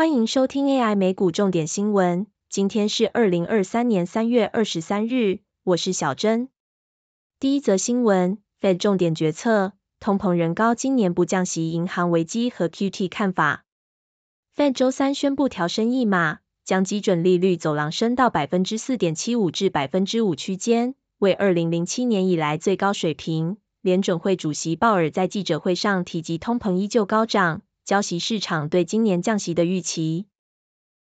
欢迎收听 AI 美股重点新闻。今天是二零二三年三月二十三日，我是小珍。第一则新闻：Fed 重点决策，通膨仍高，今年不降息，银行危机和 QT 看法。Fed 周三宣布调升一码，将基准利率走廊升到百分之四点七五至百分之五区间，为二零零七年以来最高水平。联准会主席鲍尔在记者会上提及，通膨依旧高涨。交息市场对今年降息的预期。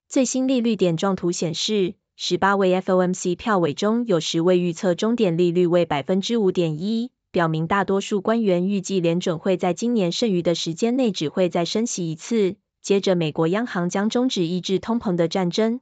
最新利率点状图显示，十八位 FOMC 票委中有十位预测终点利率为百分之五点一，表明大多数官员预计联准会在今年剩余的时间内只会再升息一次。接着，美国央行将终止抑制通膨的战争。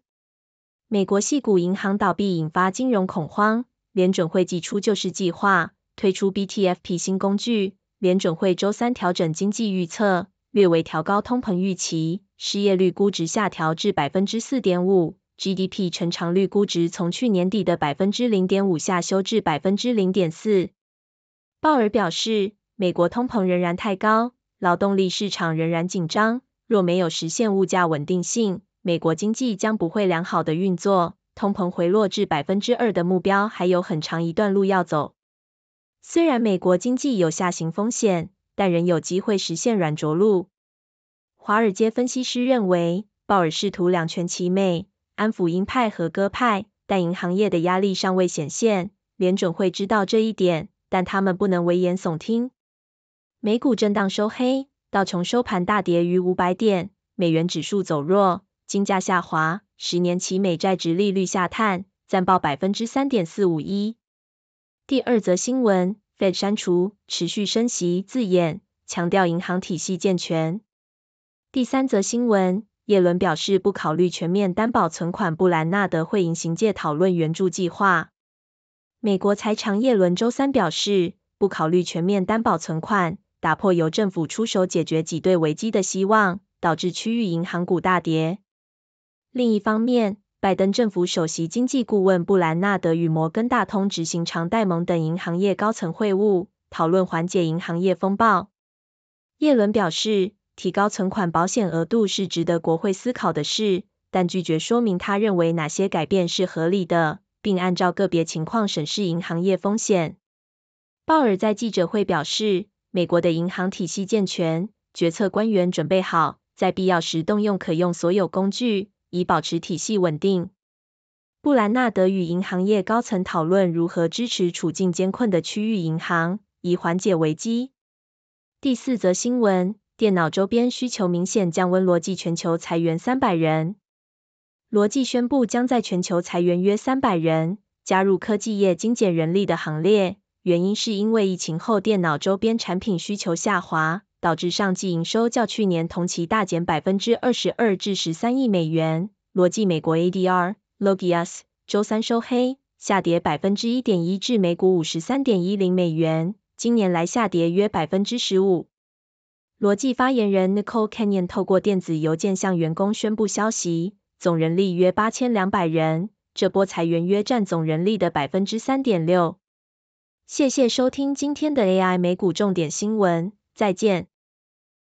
美国系股银行倒闭引发金融恐慌，联准会祭出救市计划，推出 BTFP 新工具。联准会周三调整经济预测。略微调高通膨预期，失业率估值下调至百分之四点五，GDP 成长率估值从去年底的百分之零点五下修至百分之零点四。鲍尔表示，美国通膨仍然太高，劳动力市场仍然紧张，若没有实现物价稳定性，美国经济将不会良好的运作，通膨回落至百分之二的目标还有很长一段路要走。虽然美国经济有下行风险。但仍有机会实现软着陆。华尔街分析师认为，鲍尔试图两全其美，安抚鹰派和鸽派，但银行业的压力尚未显现。联准会知道这一点，但他们不能危言耸听。美股震荡收黑，道琼收盘大跌逾五百点，美元指数走弱，金价下滑，十年期美债值利率下探，暂报百分之三点四五一。第二则新闻。Fed 删除持续升息字眼，强调银行体系健全。第三则新闻，耶伦表示不考虑全面担保存款，布兰纳德会迎行界讨论援助计划。美国财长耶伦周三表示，不考虑全面担保存款，打破由政府出手解决挤兑危机的希望，导致区域银行股大跌。另一方面，拜登政府首席经济顾问布兰纳德与摩根大通执行长戴蒙等银行业高层会晤，讨论缓解银行业风暴。耶伦表示，提高存款保险额度是值得国会思考的事，但拒绝说明他认为哪些改变是合理的，并按照个别情况审视银行业风险。鲍尔在记者会表示，美国的银行体系健全，决策官员准备好在必要时动用可用所有工具。以保持体系稳定。布兰纳德与银行业高层讨论如何支持处境艰困的区域银行，以缓解危机。第四则新闻：电脑周边需求明显降温，罗技全球裁员三百人。罗技宣布将在全球裁员约三百人，加入科技业精简人力的行列。原因是因为疫情后电脑周边产品需求下滑。导致上季营收较去年同期大减百分之二十二至十三亿美元。罗技美国 ADR Logias 周三收黑，下跌百分之一点一至每股五十三点一零美元，今年来下跌约百分之十五。罗技发言人 Nicole Canyon 透过电子邮件向员工宣布消息，总人力约八千两百人，这波裁员约占总人力的百分之三点六。谢谢收听今天的 AI 美股重点新闻，再见。